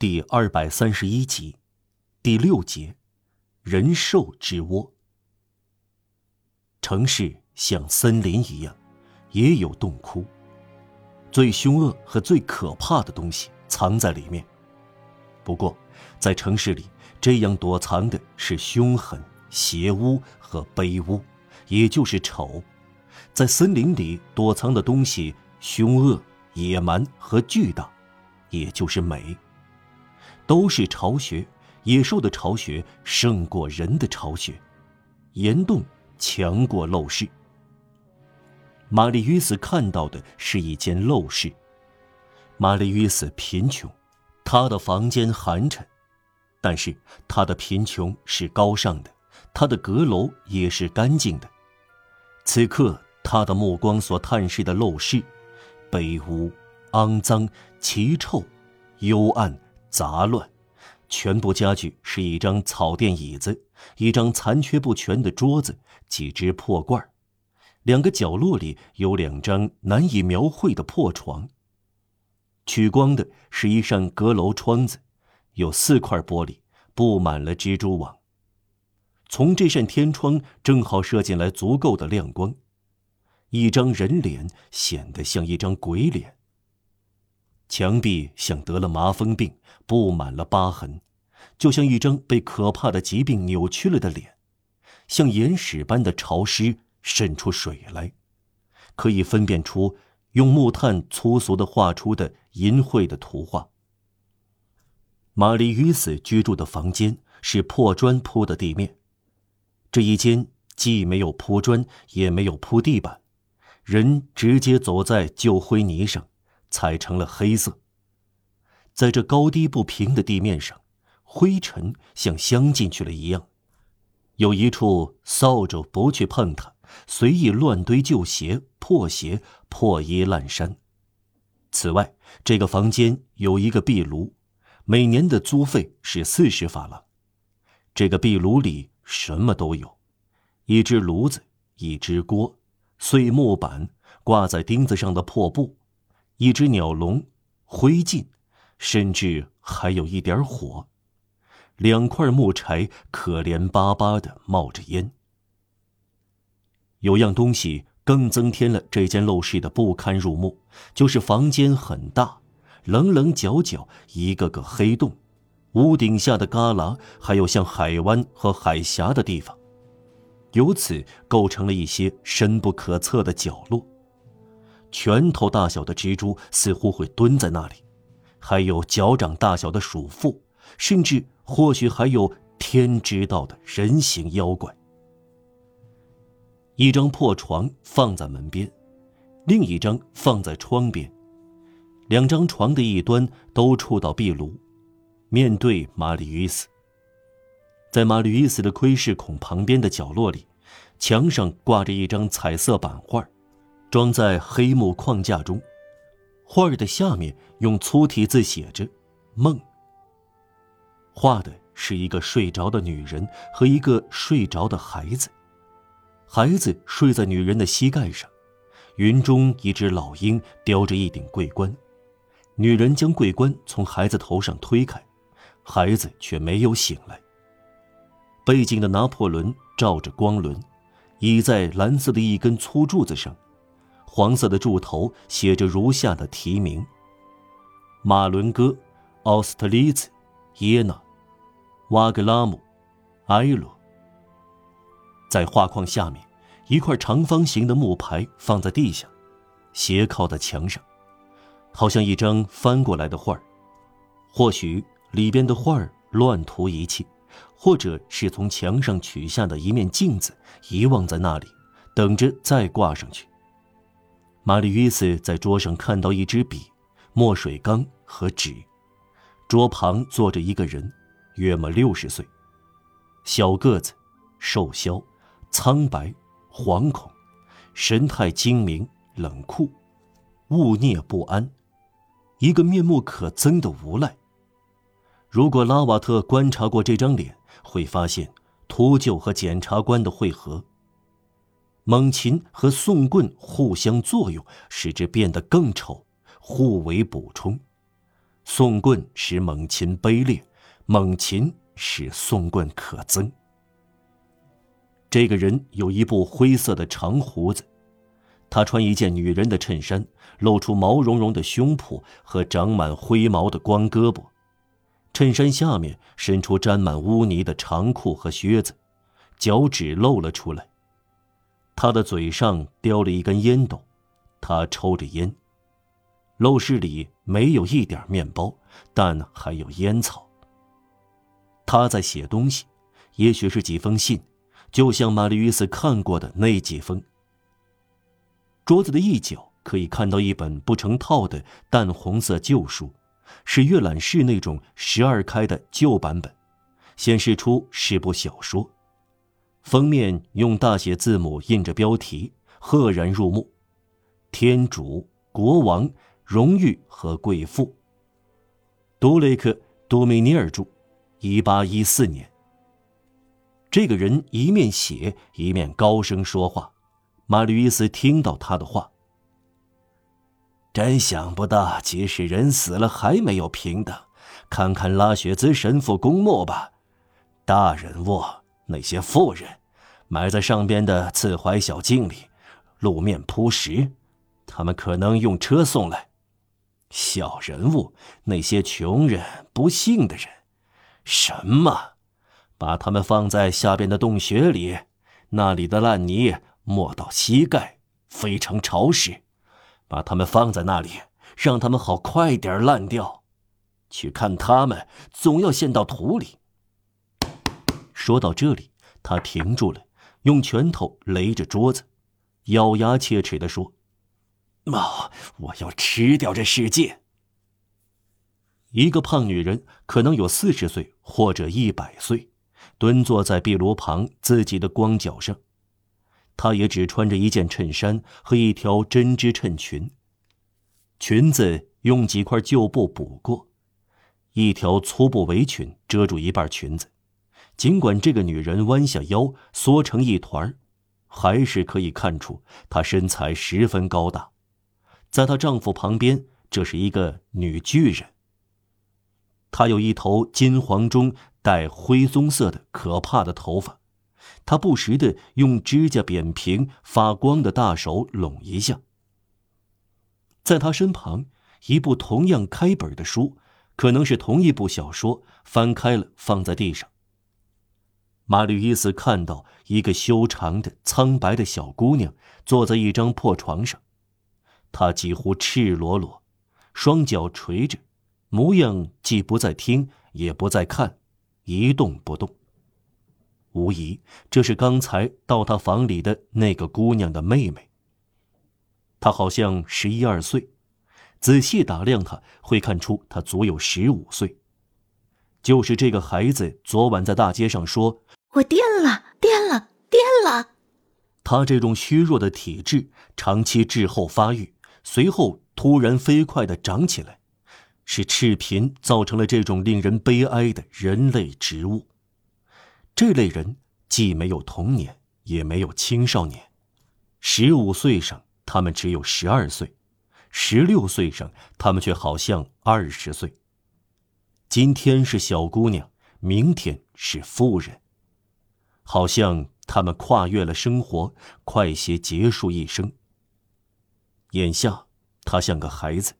第二百三十一集，第六节，人兽之窝。城市像森林一样，也有洞窟。最凶恶和最可怕的东西藏在里面。不过，在城市里，这样躲藏的是凶狠、邪污和卑污，也就是丑；在森林里躲藏的东西，凶恶、野蛮和巨大，也就是美。都是巢穴，野兽的巢穴胜过人的巢穴，岩洞强过陋室。玛丽约斯看到的是一间陋室。玛丽约斯贫穷，她的房间寒碜，但是她的贫穷是高尚的，她的阁楼也是干净的。此刻，他的目光所探视的陋室，卑污、肮脏、奇臭、幽暗、杂乱，全部家具是一张草垫椅子，一张残缺不全的桌子，几只破罐两个角落里有两张难以描绘的破床。取光的是一扇阁楼窗子，有四块玻璃，布满了蜘蛛网。从这扇天窗正好射进来足够的亮光，一张人脸显得像一张鬼脸。墙壁像得了麻风病，布满了疤痕，就像一张被可怕的疾病扭曲了的脸，像岩石般的潮湿。渗出水来，可以分辨出用木炭粗俗的画出的淫秽的图画。玛丽与死居住的房间是破砖铺的地面，这一间既没有铺砖，也没有铺地板，人直接走在旧灰泥上，踩成了黑色。在这高低不平的地面上，灰尘像镶进去了一样，有一处扫帚不去碰它。随意乱堆旧鞋、破鞋、破衣烂衫。此外，这个房间有一个壁炉，每年的租费是四十法郎。这个壁炉里什么都有：一只炉子、一只锅、碎木板、挂在钉子上的破布、一只鸟笼、灰烬，甚至还有一点火。两块木柴可怜巴巴的冒着烟。有样东西更增添了这间陋室的不堪入目，就是房间很大，棱棱角角，一个个黑洞，屋顶下的旮旯，还有像海湾和海峡的地方，由此构成了一些深不可测的角落。拳头大小的蜘蛛似乎会蹲在那里，还有脚掌大小的鼠妇，甚至或许还有天知道的人形妖怪。一张破床放在门边，另一张放在窗边，两张床的一端都触到壁炉，面对玛丽与斯。在玛丽与斯的窥视孔旁边的角落里，墙上挂着一张彩色版画，装在黑木框架中，画的下面用粗体字写着“梦”。画的是一个睡着的女人和一个睡着的孩子。孩子睡在女人的膝盖上，云中一只老鹰叼着一顶桂冠，女人将桂冠从孩子头上推开，孩子却没有醒来。背景的拿破仑照着光轮，倚在蓝色的一根粗柱子上，黄色的柱头写着如下的题名：马伦哥、奥斯特利茨、耶纳、瓦格拉姆、埃罗。在画框下面，一块长方形的木牌放在地下，斜靠在墙上，好像一张翻过来的画。或许里边的画乱涂一气，或者是从墙上取下的一面镜子遗忘在那里，等着再挂上去。玛丽约斯在桌上看到一支笔、墨水缸和纸，桌旁坐着一个人，约莫六十岁，小个子，瘦削。苍白、惶恐，神态精明、冷酷、勿孽不安，一个面目可憎的无赖。如果拉瓦特观察过这张脸，会发现秃鹫和检察官的会合，猛禽和宋棍互相作用，使之变得更丑，互为补充。宋棍使猛禽卑劣，猛禽使宋棍可憎。这个人有一部灰色的长胡子，他穿一件女人的衬衫，露出毛茸茸的胸脯和长满灰毛的光胳膊。衬衫下面伸出沾满污泥的长裤和靴子，脚趾露了出来。他的嘴上叼了一根烟斗，他抽着烟。陋室里没有一点面包，但还有烟草。他在写东西，也许是几封信，就像玛丽·与斯看过的那几封。桌子的一角可以看到一本不成套的淡红色旧书，是阅览室那种十二开的旧版本，显示出是部小说。封面用大写字母印着标题，赫然入目：“天主，国王。”荣誉和贵妇。多雷克·多米尼尔著，一八一四年。这个人一面写一面高声说话。马吕伊斯听到他的话，真想不到，即使人死了还没有平等。看看拉雪兹神父公墓吧，大人物那些妇人，埋在上边的刺槐小径里，路面铺石，他们可能用车送来。小人物，那些穷人、不幸的人，什么？把他们放在下边的洞穴里，那里的烂泥没到膝盖，非常潮湿。把他们放在那里，让他们好快点烂掉。去看他们，总要陷到土里。说到这里，他停住了，用拳头擂着桌子，咬牙切齿地说。妈，我要吃掉这世界。一个胖女人，可能有四十岁或者一百岁，蹲坐在壁炉旁自己的光脚上。她也只穿着一件衬衫和一条针织衬裙，裙子用几块旧布补过，一条粗布围裙遮住一半裙子。尽管这个女人弯下腰缩成一团，还是可以看出她身材十分高大。在她丈夫旁边，这是一个女巨人。她有一头金黄中带灰棕色的可怕的头发，她不时的用指甲扁平发光的大手拢一下。在她身旁，一部同样开本的书，可能是同一部小说，翻开了放在地上。马吕伊斯看到一个修长的苍白的小姑娘坐在一张破床上。她几乎赤裸裸，双脚垂着，模样既不在听，也不在看，一动不动。无疑，这是刚才到他房里的那个姑娘的妹妹。她好像十一二岁，仔细打量她，会看出她足有十五岁。就是这个孩子，昨晚在大街上说：“我颠了，颠了，颠了。”他这种虚弱的体质，长期滞后发育。随后突然飞快的长起来，是赤贫造成了这种令人悲哀的人类植物。这类人既没有童年，也没有青少年。十五岁上，他们只有十二岁；十六岁上，他们却好像二十岁。今天是小姑娘，明天是妇人，好像他们跨越了生活，快些结束一生。眼下，他像个孩子。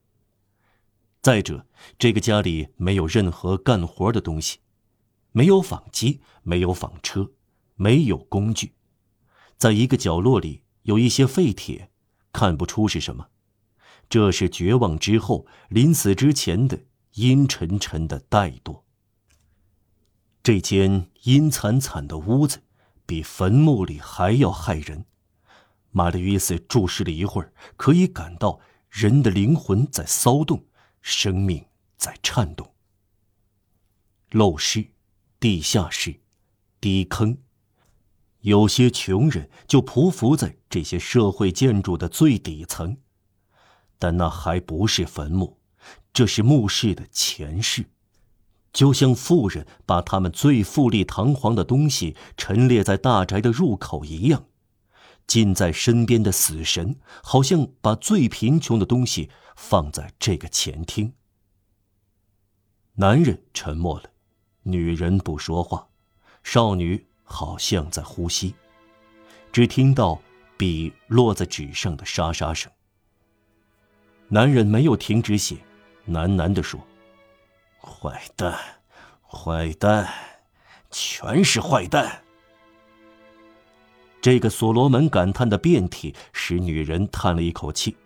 再者，这个家里没有任何干活的东西，没有纺机，没有纺车，没有工具。在一个角落里有一些废铁，看不出是什么。这是绝望之后临死之前的阴沉沉的怠惰。这间阴惨惨的屋子，比坟墓里还要害人。玛丽·约瑟注视了一会儿，可以感到人的灵魂在骚动，生命在颤动。陋室、地下室、低坑，有些穷人就匍匐在这些社会建筑的最底层，但那还不是坟墓，这是墓室的前世，就像富人把他们最富丽堂皇的东西陈列在大宅的入口一样。近在身边的死神，好像把最贫穷的东西放在这个前厅。男人沉默了，女人不说话，少女好像在呼吸。只听到笔落在纸上的沙沙声。男人没有停止写，喃喃地说：“坏蛋，坏蛋，全是坏蛋。”这个所罗门感叹的变体使女人叹了一口气。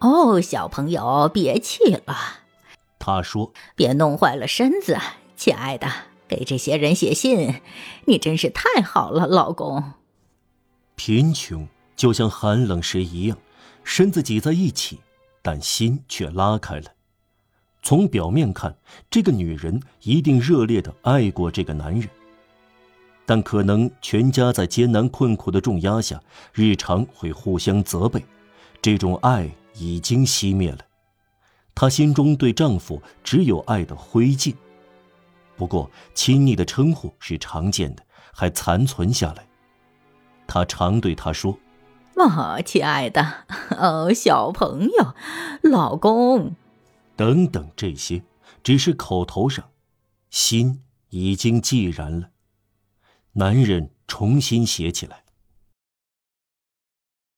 哦，小朋友，别气了。他说：“别弄坏了身子，亲爱的。给这些人写信，你真是太好了，老公。”贫穷就像寒冷时一样，身子挤在一起，但心却拉开了。从表面看，这个女人一定热烈的爱过这个男人。但可能全家在艰难困苦的重压下，日常会互相责备，这种爱已经熄灭了。她心中对丈夫只有爱的灰烬。不过，亲昵的称呼是常见的，还残存下来。她常对他说：“哦，亲爱的，哦，小朋友，老公，等等，这些只是口头上，心已经寂然了。”男人重新写起来。